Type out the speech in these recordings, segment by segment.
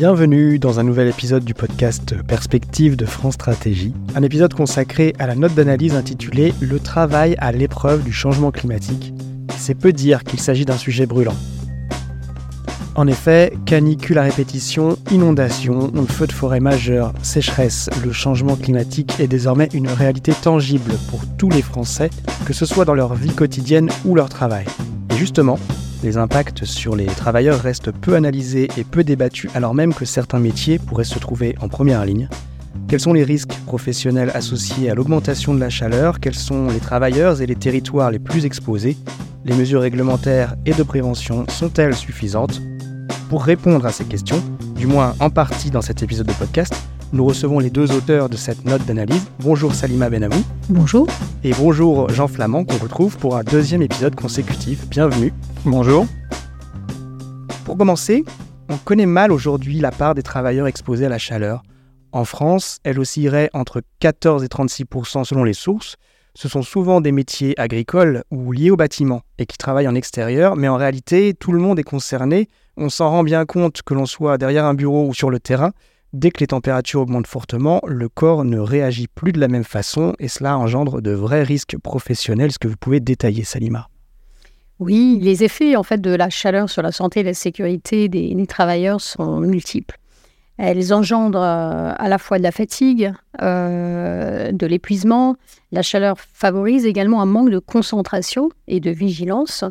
Bienvenue dans un nouvel épisode du podcast Perspective de France Stratégie, un épisode consacré à la note d'analyse intitulée Le travail à l'épreuve du changement climatique. C'est peu dire qu'il s'agit d'un sujet brûlant. En effet, canicule à répétition, inondations, feu de forêt majeur, sécheresse, le changement climatique est désormais une réalité tangible pour tous les Français, que ce soit dans leur vie quotidienne ou leur travail. Et justement, les impacts sur les travailleurs restent peu analysés et peu débattus alors même que certains métiers pourraient se trouver en première ligne. Quels sont les risques professionnels associés à l'augmentation de la chaleur? Quels sont les travailleurs et les territoires les plus exposés? Les mesures réglementaires et de prévention sont-elles suffisantes? Pour répondre à ces questions, du moins en partie dans cet épisode de podcast, nous recevons les deux auteurs de cette note d'analyse. Bonjour Salima Benamou. Bonjour. Et bonjour Jean Flamand qu'on retrouve pour un deuxième épisode consécutif. Bienvenue. Bonjour. Pour commencer, on connaît mal aujourd'hui la part des travailleurs exposés à la chaleur. En France, elle oscillerait entre 14 et 36% selon les sources. Ce sont souvent des métiers agricoles ou liés au bâtiment et qui travaillent en extérieur, mais en réalité, tout le monde est concerné. On s'en rend bien compte que l'on soit derrière un bureau ou sur le terrain. Dès que les températures augmentent fortement, le corps ne réagit plus de la même façon et cela engendre de vrais risques professionnels. Est-ce que vous pouvez détailler, Salima Oui, les effets en fait de la chaleur sur la santé et la sécurité des, travailleurs sont multiples. Elles engendrent euh, à la fois de la fatigue, euh, de l'épuisement. La chaleur favorise également un manque de concentration et de vigilance.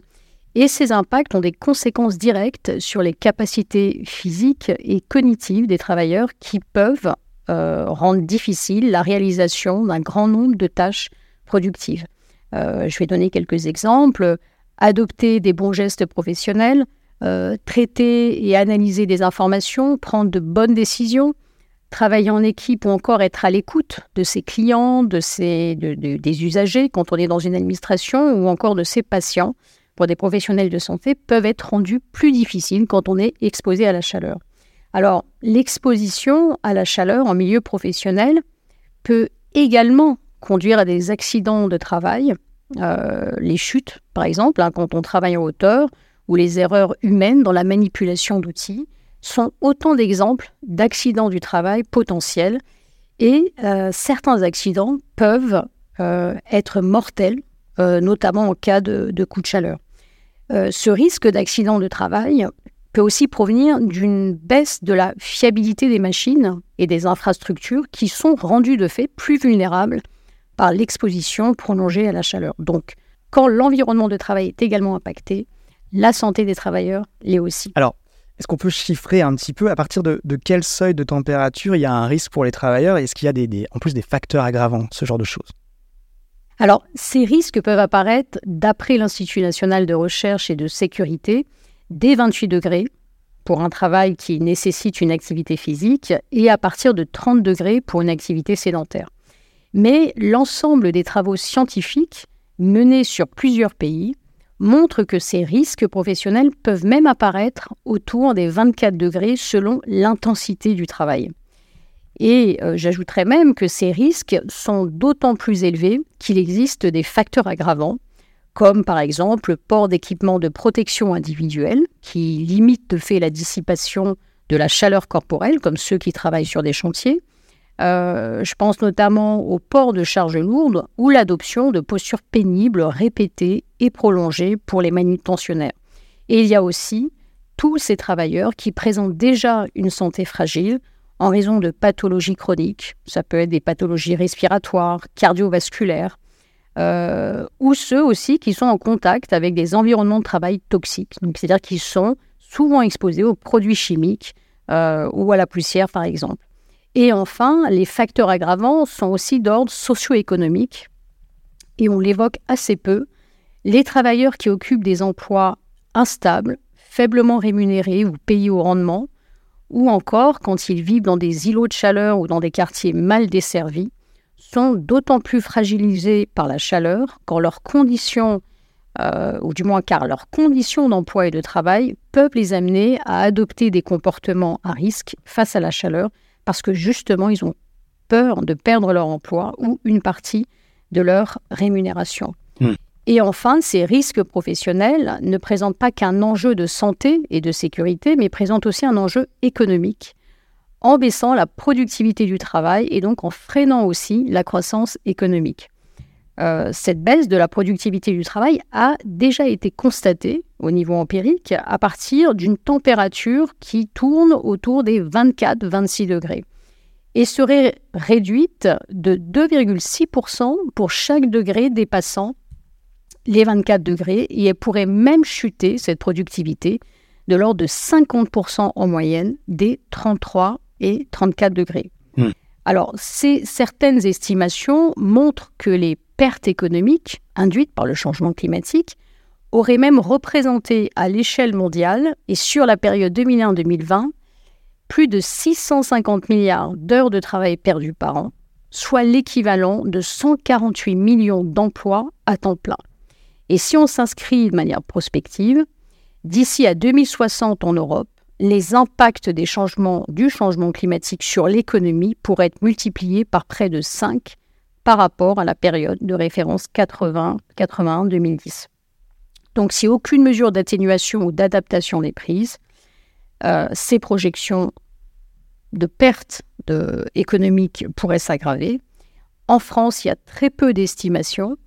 Et ces impacts ont des conséquences directes sur les capacités physiques et cognitives des travailleurs qui peuvent euh, rendre difficile la réalisation d'un grand nombre de tâches productives. Euh, je vais donner quelques exemples. Adopter des bons gestes professionnels, euh, traiter et analyser des informations, prendre de bonnes décisions, travailler en équipe ou encore être à l'écoute de ses clients, de ses, des usagers quand on est dans une administration ou encore de ses patients pour des professionnels de santé peuvent être rendus plus difficiles quand on est exposé à la chaleur. Alors, l'exposition à la chaleur en milieu professionnel peut également conduire à des accidents de travail, euh, les chutes par exemple, hein, quand on travaille en hauteur, ou les erreurs humaines dans la manipulation d'outils, sont autant d'exemples d'accidents du travail potentiels. Et euh, certains accidents peuvent euh, être mortels, notamment en cas de coup de chaleur. Euh, ce risque d'accident de travail peut aussi provenir d'une baisse de la fiabilité des machines et des infrastructures qui sont rendues de fait plus vulnérables par l'exposition prolongée à la chaleur. Donc, quand l'environnement de travail est également impacté, la santé des travailleurs l'est aussi. Alors, est-ce qu'on peut chiffrer un petit peu à partir de, quel seuil de température il y a un risque pour les travailleurs Est-ce qu'il y a des, en plus des facteurs aggravants, ce genre de choses? Alors, ces risques peuvent apparaître, d'après l'Institut national de recherche et de sécurité, dès 28 degrés pour un travail qui nécessite une activité physique et à partir de 30 degrés pour une activité sédentaire. Mais l'ensemble des travaux scientifiques menés sur plusieurs pays montrent que ces risques professionnels peuvent même apparaître autour des 24 degrés selon l'intensité du travail. Et euh, j'ajouterais même que ces risques sont d'autant plus élevés qu'il existe des facteurs aggravants, comme par exemple le port d'équipements de protection individuelle, qui limitent de fait la dissipation de la chaleur corporelle, comme ceux qui travaillent sur des chantiers. Euh, je pense notamment au port de charges lourdes ou l'adoption de postures pénibles répétées et prolongées pour les manutentionnaires. Et il y a aussi tous ces travailleurs qui présentent déjà une santé fragile, en raison de pathologies chroniques. Ça peut être des pathologies respiratoires, cardiovasculaires, euh, ou ceux aussi qui sont en contact avec des environnements de travail toxiques. c'est-à-dire qu'ils sont souvent exposés aux produits chimiques euh, ou à la poussière, par exemple. Et enfin, les facteurs aggravants sont aussi d'ordre socio-économique, et on l'évoque assez peu. Les travailleurs qui occupent des emplois instables, faiblement rémunérés ou payés au rendement, ou encore quand ils vivent dans des îlots de chaleur ou dans des quartiers mal desservis, sont d'autant plus fragilisés par la chaleur quand leurs conditions, euh, ou du moins car leurs conditions d'emploi et de travail peuvent les amener à adopter des comportements à risque face à la chaleur, parce que justement ils ont peur de perdre leur emploi ou une partie de leur rémunération. Et enfin, ces risques professionnels ne présentent pas qu'un enjeu de santé et de sécurité, mais présentent aussi un enjeu économique, en baissant la productivité du travail et donc en freinant aussi la croissance économique. Euh, cette baisse de la productivité du travail a déjà été constatée au niveau empirique à partir d'une température qui tourne autour des 24-26 degrés et serait réduite de 2,6% pour chaque degré dépassant les 24 degrés et elle pourrait même chuter, cette productivité, de l'ordre de 50% en moyenne des 33 et 34 degrés. Hmm. Alors, ces, certaines estimations montrent que les pertes économiques induites par le changement climatique auraient même représenté à l'échelle mondiale et sur la période 2001-2020 plus de 650 milliards d'heures de travail perdues par an, soit l'équivalent de 148 millions d'emplois à temps plein. Et si on s'inscrit de manière prospective, d'ici à 2060 en Europe, les impacts des changements, du changement climatique sur l'économie pourraient être multipliés par près de 5 par rapport à la période de référence 80-81-2010. Donc si aucune mesure d'atténuation ou d'adaptation n'est prise, euh, ces projections de perte de, économique pourraient s'aggraver. En France, il y a très peu d'estimations.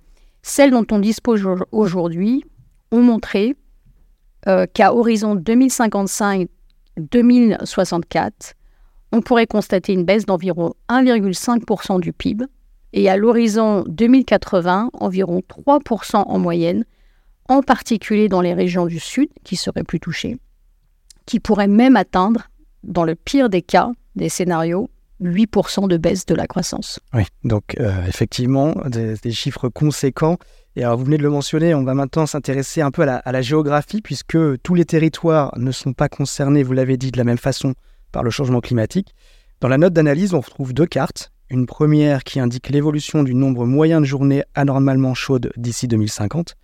Celles dont on dispose aujourd'hui ont montré euh, qu'à horizon 2055-2064, on pourrait constater une baisse d'environ 1,5% du PIB et à l'horizon 2080, environ 3% en moyenne, en particulier dans les régions du Sud qui seraient plus touchées, qui pourraient même atteindre, dans le pire des cas, des scénarios, 8% de baisse de la croissance. Oui, donc euh, effectivement, des, chiffres conséquents. Et alors, vous venez de le mentionner, on va maintenant s'intéresser un peu à la, à la, géographie, puisque tous les territoires ne sont pas concernés, vous l'avez dit, de la même façon par le changement climatique. Dans la note d'analyse, on retrouve deux cartes. Une première qui indique l'évolution du nombre moyen de journées anormalement chaudes d'ici 2050,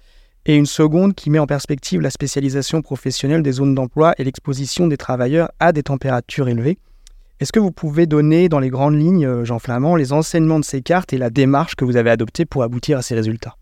et une seconde qui met en perspective la spécialisation professionnelle des zones d'emploi et l'exposition des travailleurs à des températures élevées est-ce que vous pouvez donner dans les grandes lignes, euh, Jean Flamand, les enseignements de ces cartes et la démarche que vous avez adoptée pour aboutir à ces résultats?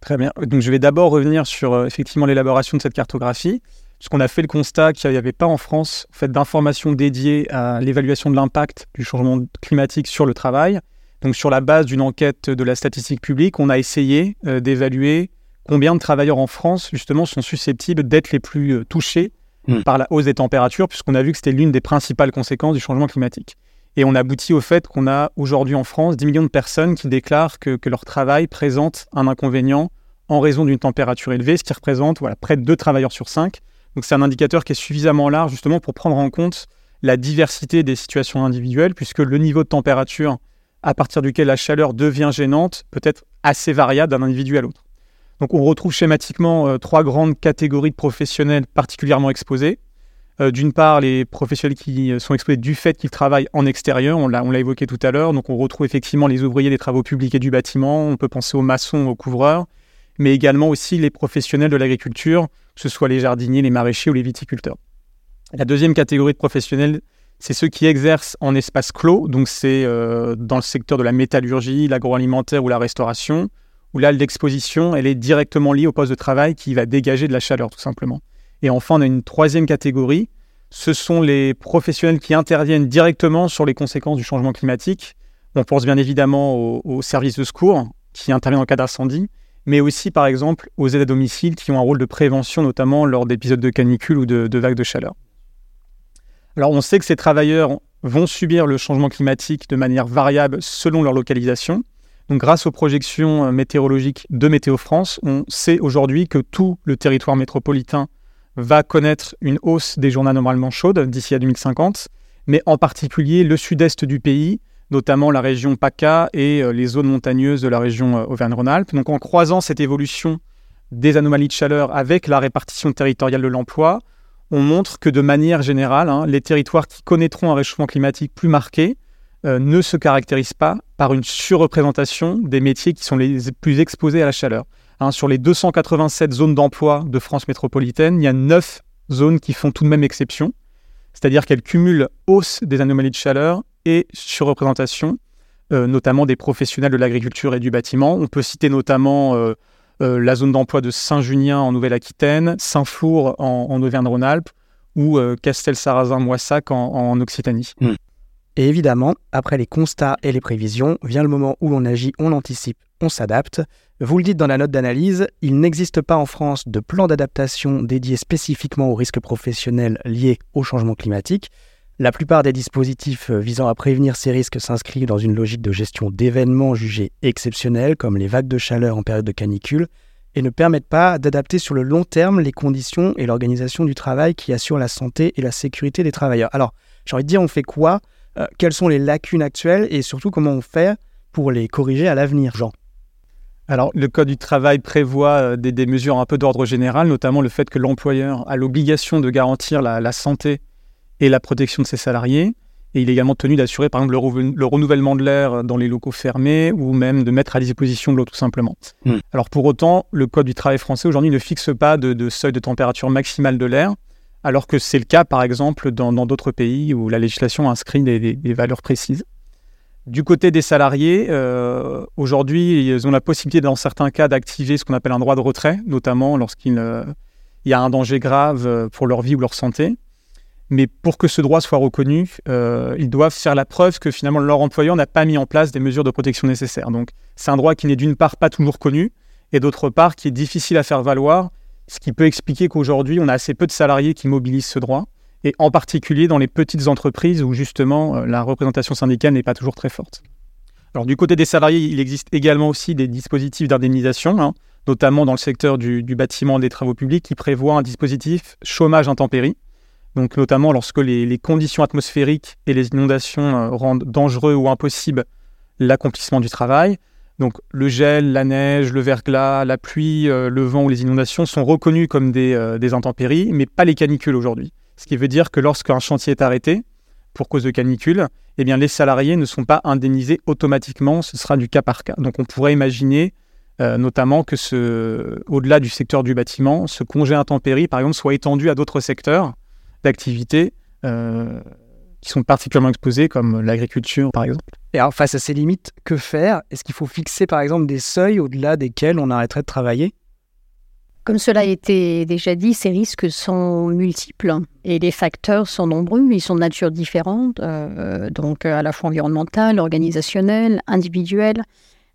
Très bien. Donc je vais d'abord revenir sur euh, effectivement l'élaboration de cette cartographie, puisqu'on a fait le constat qu'il n'y avait pas en France en fait, d'informations dédiées à l'évaluation de l'impact du changement climatique sur le travail. Donc sur la base d'une enquête de la statistique publique, on a essayé euh, d'évaluer combien de travailleurs en France justement sont susceptibles d'être les plus touchés Hmm. par la hausse des températures, puisqu'on a vu que c'était l'une des principales conséquences du changement climatique. Et on aboutit au fait qu'on a aujourd'hui en France 10 millions de personnes qui déclarent que, leur travail présente un inconvénient en raison d'une température élevée, ce qui représente voilà, près de 2 travailleurs sur 5. Donc c'est un indicateur qui est suffisamment large justement pour prendre en compte la diversité des situations individuelles, puisque le niveau de température à partir duquel la chaleur devient gênante peut être assez variable d'un individu à l'autre. Donc on retrouve schématiquement euh, trois grandes catégories de professionnels particulièrement exposés. Euh, d'une part, les professionnels qui euh, sont exposés du fait qu'ils travaillent en extérieur, on l'a, évoqué tout à l'heure, donc on retrouve effectivement les ouvriers des travaux publics et du bâtiment, on peut penser aux maçons, aux couvreurs, mais également aussi les professionnels de l'agriculture, que ce soit les jardiniers, les maraîchers ou les viticulteurs. La deuxième catégorie de professionnels, c'est ceux qui exercent en espace clos, donc c'est dans le secteur de la métallurgie, l'agroalimentaire ou la restauration, où là, l'exposition, elle est directement liée au poste de travail qui va dégager de la chaleur, tout simplement. Et enfin, on a une troisième catégorie. Ce sont les professionnels qui interviennent directement sur les conséquences du changement climatique. On pense bien évidemment aux, services de secours qui interviennent en cas d'incendie, mais aussi, par exemple, aux aides à domicile qui ont un rôle de prévention, notamment lors d'épisodes de canicule ou de, de vagues de chaleur. Alors, on sait que ces travailleurs vont subir le changement climatique de manière variable selon leur localisation. Grâce aux projections euh, météorologiques de Météo France, on sait aujourd'hui que tout le territoire métropolitain va connaître une hausse des journées normalement chaudes d'ici à 2050, mais en particulier le sud-est du pays, notamment la région PACA et euh, les zones montagneuses de la région euh, Auvergne-Rhône-Alpes. Donc en croisant cette évolution des anomalies de chaleur avec la répartition territoriale de l'emploi, on montre que de manière générale, hein, les territoires qui connaîtront un réchauffement climatique plus marqué euh, ne se caractérise pas par une surreprésentation des métiers qui sont les plus exposés à la chaleur. Hein, sur les 287 zones d'emploi de France métropolitaine, il y a 9 zones qui font tout de même exception, c'est-à-dire qu'elles cumulent hausse des anomalies de chaleur et surreprésentation, euh, notamment des professionnels de l'agriculture et du bâtiment. On peut citer notamment euh, la zone d'emploi de Saint-Junien en Nouvelle-Aquitaine, Saint-Flour en, Auvergne-Rhône-Alpes ou Castel-Sarrazin-Moissac en, Occitanie. Hmm. Et évidemment, après les constats et les prévisions, vient le moment où l'on agit, on anticipe, on s'adapte. Vous le dites dans la note d'analyse, il n'existe pas en France de plan d'adaptation dédié spécifiquement aux risques professionnels liés au changement climatique. La plupart des dispositifs visant à prévenir ces risques s'inscrivent dans une logique de gestion d'événements jugés exceptionnels, comme les vagues de chaleur en période de canicule, et ne permettent pas d'adapter sur le long terme les conditions et l'organisation du travail qui assurent la santé et la sécurité des travailleurs. Alors, j'ai envie de dire, on fait quoi euh, Quelles sont les lacunes actuelles et surtout comment on fait pour les corriger à l'avenir, Jean? Alors, le Code du travail prévoit euh, des, mesures un peu d'ordre général, notamment le fait que l'employeur a l'obligation de garantir la, santé et la protection de ses salariés. Et il est également tenu d'assurer, par exemple, le, renouvellement de l'air dans les locaux fermés ou même de mettre à disposition de l'eau, tout simplement. Hmm. Alors, pour autant, le Code du travail français aujourd'hui ne fixe pas de, seuil de température maximale de l'air, alors que c'est le cas, par exemple, dans d'autres pays où la législation inscrit des valeurs précises. Du côté des salariés, euh, aujourd'hui, ils ont la possibilité, dans certains cas, d'activer ce qu'on appelle un droit de retrait, notamment lorsqu'il euh, y a un danger grave euh, pour leur vie ou leur santé. Mais pour que ce droit soit reconnu, ils doivent faire la preuve que finalement leur employeur n'a pas mis en place des mesures de protection nécessaires. Donc c'est un droit qui n'est d'une part pas toujours connu, et d'autre part qui est difficile à faire valoir, ce qui peut expliquer qu'aujourd'hui on a assez peu de salariés qui mobilisent ce droit et en particulier dans les petites entreprises où justement euh, la représentation syndicale n'est pas toujours très forte. Du côté des salariés, il existe également aussi des dispositifs d'indemnisation, hein, notamment dans le secteur du, bâtiment et des travaux publics, qui prévoient un dispositif chômage intempérie. Donc notamment lorsque les, conditions atmosphériques et les inondations euh, rendent dangereux ou impossible l'accomplissement du travail. Donc le gel, la neige, le verglas, la pluie, euh, le vent ou les inondations sont reconnus comme des, des intempéries, mais pas les canicules aujourd'hui. Ce qui veut dire que lorsqu'un chantier est arrêté pour cause de canicule, eh bien les salariés ne sont pas indemnisés automatiquement, ce sera du cas par cas. Donc on pourrait imaginer euh, notamment que ce, au-delà du secteur du bâtiment, ce congé intempérie, par exemple, soit étendu à d'autres secteurs d'activité euh, qui sont particulièrement exposés, comme l'agriculture, par exemple. Et alors, face à ces limites, que faire? Est-ce qu'il faut fixer, par exemple, des seuils au-delà desquels on arrêterait de travailler? Comme cela a été déjà dit, ces risques sont multiples et les facteurs sont nombreux, ils sont de nature différente, euh, donc à la fois environnementale, organisationnelle, individuelle.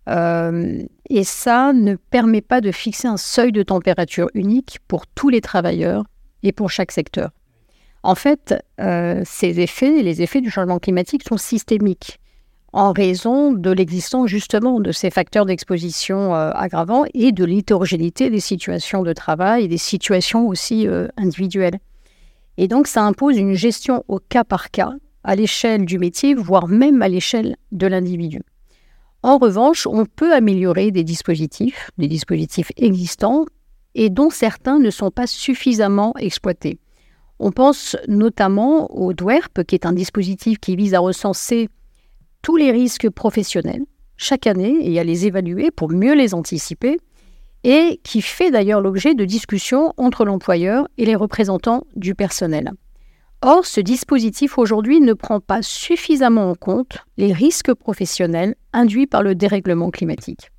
Euh, et ça ne permet pas de fixer un seuil de température unique pour tous les travailleurs et pour chaque secteur. En fait, euh, ces effets, les effets du changement climatique sont systémiques en raison de l'existence justement de ces facteurs d'exposition euh, aggravants et de l'hétérogénéité des situations de travail et des situations aussi euh, individuelles. Et donc ça impose une gestion au cas par cas, à l'échelle du métier, voire même à l'échelle de l'individu. En revanche, on peut améliorer des dispositifs, des dispositifs existants, et dont certains ne sont pas suffisamment exploités. On pense notamment au DWERP, qui est un dispositif qui vise à recenser tous les risques professionnels chaque année et à les évaluer pour mieux les anticiper et qui fait d'ailleurs l'objet de discussions entre l'employeur et les représentants du personnel. Or, ce dispositif aujourd'hui ne prend pas suffisamment en compte les risques professionnels induits par le dérèglement climatique.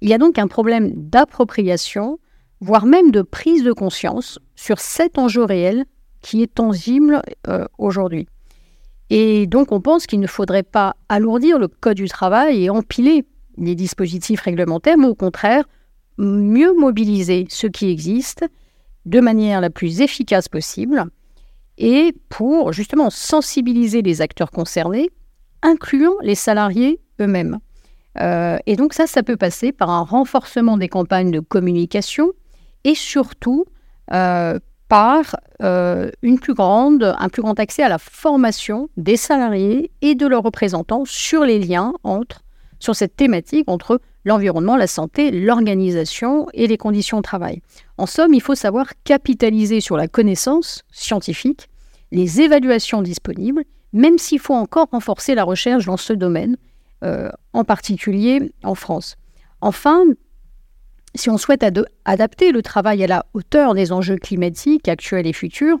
Il y a donc un problème d'appropriation, voire même de prise de conscience sur cet enjeu réel qui est tangible euh, aujourd'hui. Et donc, on pense qu'il ne faudrait pas alourdir le Code du travail et empiler les dispositifs réglementaires, mais au contraire, mieux mobiliser ce qui existe de manière la plus efficace possible et pour justement sensibiliser les acteurs concernés, incluant les salariés eux-mêmes. Euh, et donc ça, ça peut passer par un renforcement des campagnes de communication et surtout euh, par euh, une plus grande, un plus grand accès à la formation des salariés et de leurs représentants sur les liens entre, sur cette thématique entre l'environnement, la santé, l'organisation et les conditions de travail. En somme, il faut savoir capitaliser sur la connaissance scientifique, les évaluations disponibles, même s'il faut encore renforcer la recherche dans ce domaine, euh, en particulier en France. Enfin, si on souhaite adapter le travail à la hauteur des enjeux climatiques actuels et futurs,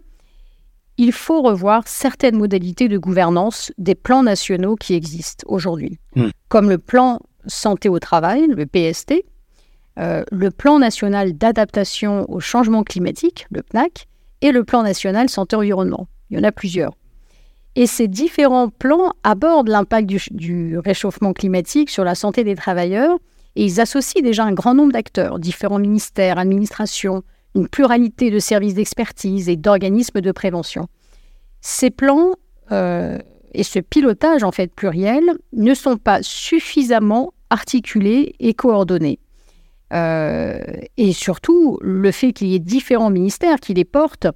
il faut revoir certaines modalités de gouvernance des plans nationaux qui existent aujourd'hui, hmm. comme le plan santé au travail, le PST, euh, le plan national d'adaptation au changement climatique, le PNAC, et le plan national santé-environnement. Il y en a plusieurs. Et ces différents plans abordent l'impact du, du, réchauffement climatique sur la santé des travailleurs et ils associent déjà un grand nombre d'acteurs, différents ministères, administrations, une pluralité de services d'expertise et d'organismes de prévention. Ces plans euh, et ce pilotage en fait pluriel ne sont pas suffisamment articulés et coordonnés. Euh, et surtout, le fait qu'il y ait différents ministères qui les portent,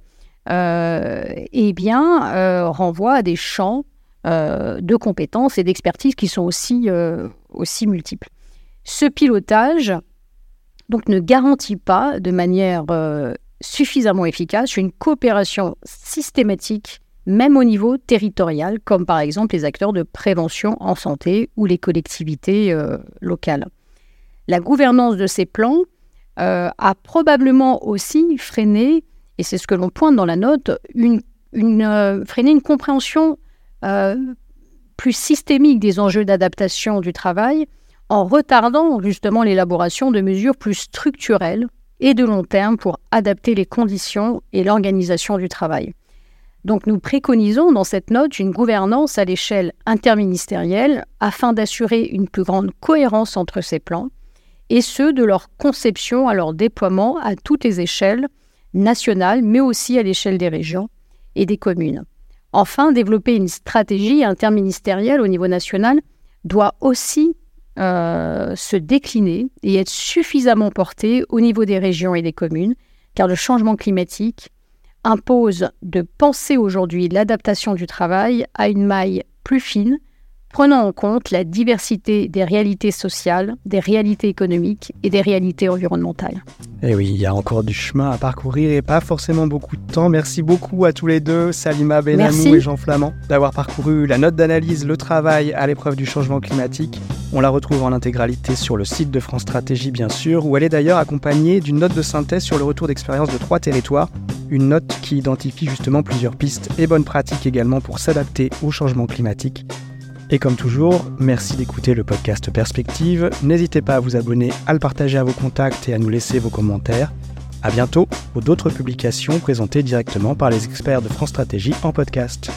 euh, eh renvoie à des champs de compétences et d'expertise qui sont aussi multiples. Ce pilotage donc, ne garantit pas de manière euh, suffisamment efficace une coopération systématique même au niveau territorial, comme par exemple les acteurs de prévention en santé ou les collectivités euh, locales. La gouvernance de ces plans euh, a probablement aussi freiné, et c'est ce que l'on pointe dans la note, freiné une compréhension plus systémique des enjeux d'adaptation du travail en retardant justement l'élaboration de mesures plus structurelles et de long terme pour adapter les conditions et l'organisation du travail. Donc nous préconisons dans cette note une gouvernance à l'échelle interministérielle afin d'assurer une plus grande cohérence entre ces plans, et ce de leur conception à leur déploiement à toutes les échelles nationales, mais aussi à l'échelle des régions et des communes. Enfin, développer une stratégie interministérielle au niveau national doit aussi euh, se décliner et être suffisamment porté au niveau des régions et des communes, car le changement climatique impose de penser aujourd'hui l'adaptation du travail à une maille plus fine, prenant en compte la diversité des réalités sociales, des réalités économiques et des réalités environnementales. Et eh oui, il y a encore du chemin à parcourir et pas forcément beaucoup de temps. Merci beaucoup à tous les deux, Salima Benamou Merci. et Jean Flamand, d'avoir parcouru la note d'analyse Le travail à l'épreuve du changement climatique. On la retrouve en intégralité sur le site de France Stratégie, bien sûr, où elle est d'ailleurs accompagnée d'une note de synthèse sur le retour d'expérience de trois territoires. Une note qui identifie justement plusieurs pistes et bonnes pratiques également pour s'adapter au changement climatique. Et comme toujours, merci d'écouter le podcast Perspective. N'hésitez pas à vous abonner, à le partager à vos contacts et à nous laisser vos commentaires. À bientôt pour d'autres publications présentées directement par les experts de France Stratégie en podcast.